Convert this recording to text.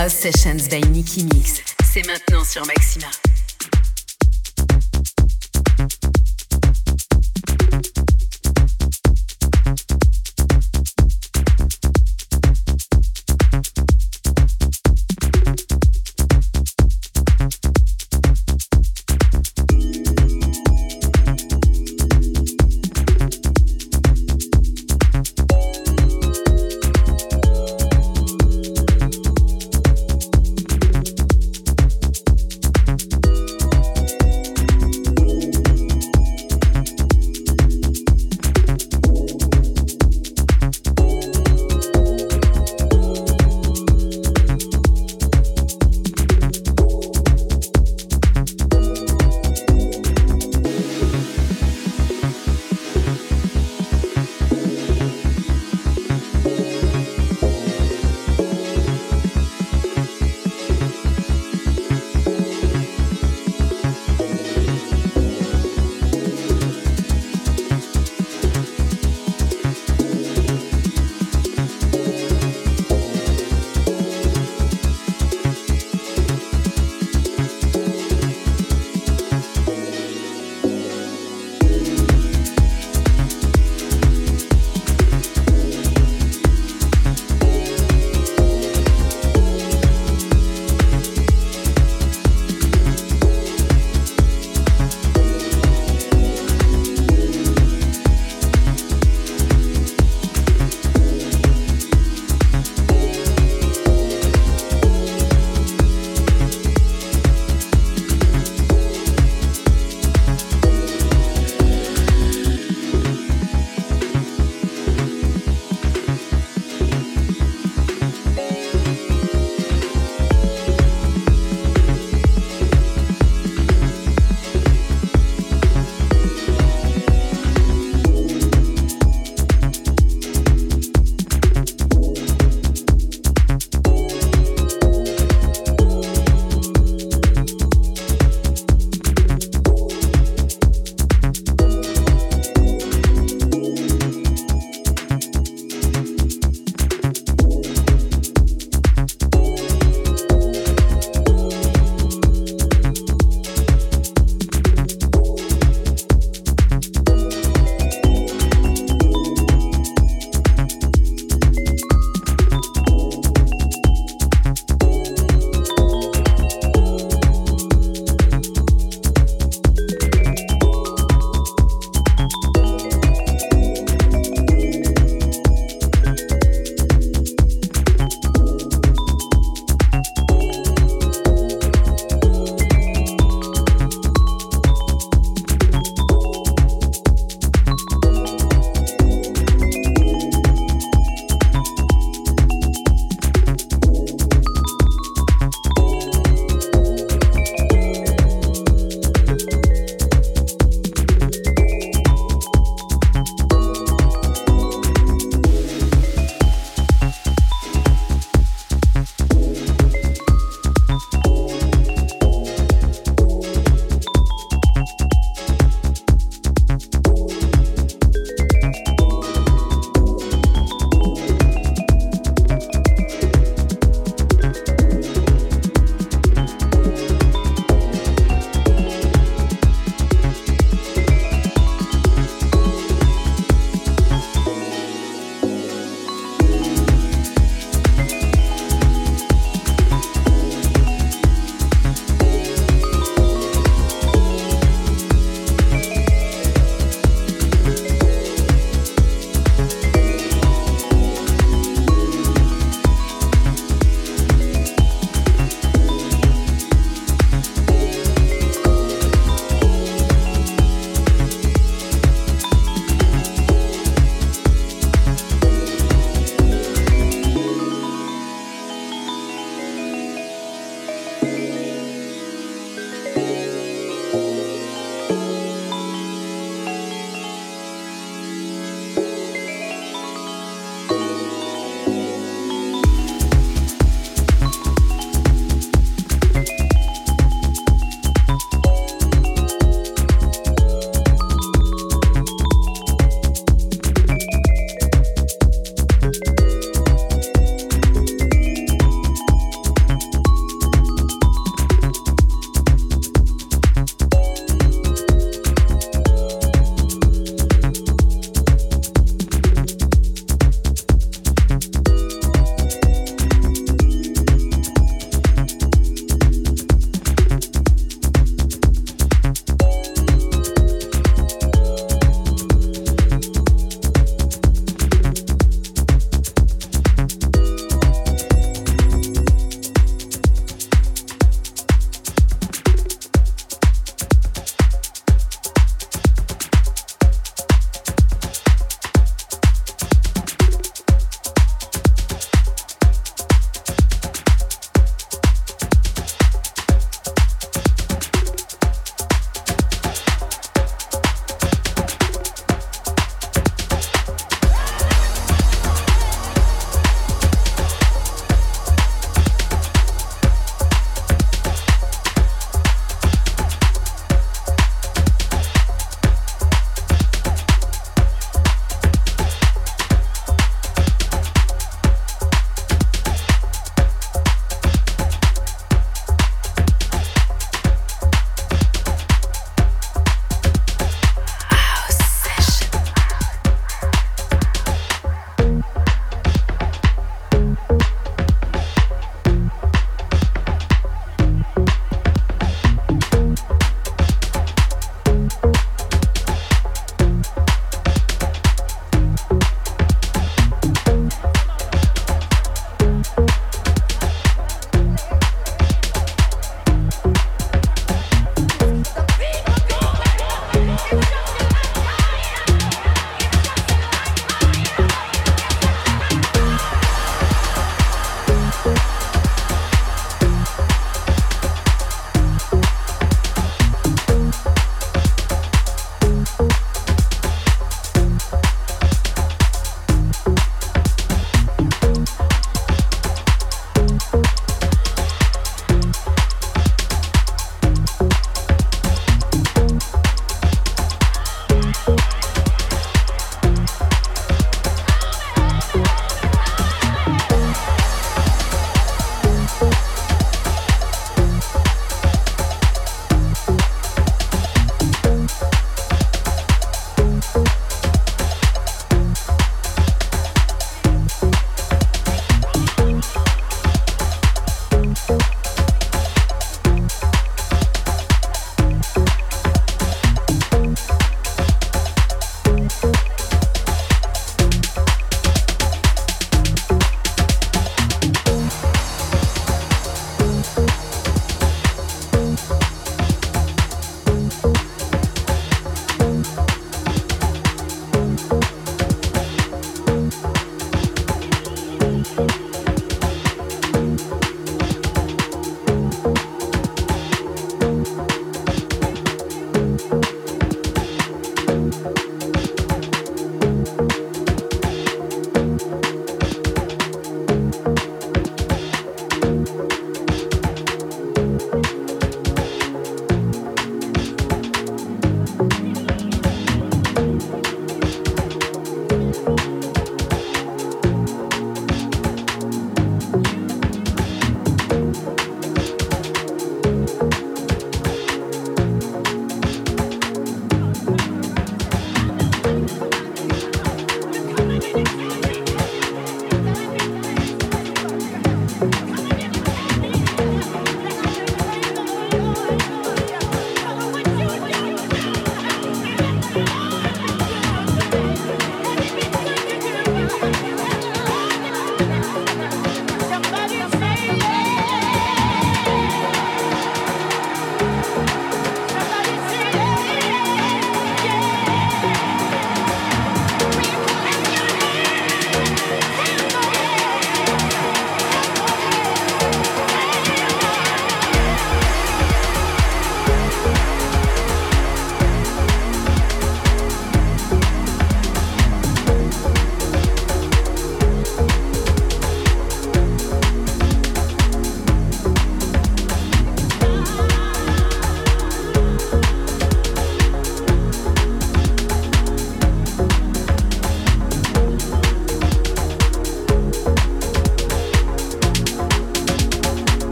House Sessions by Nicky Mix. C'est maintenant sur Maxima.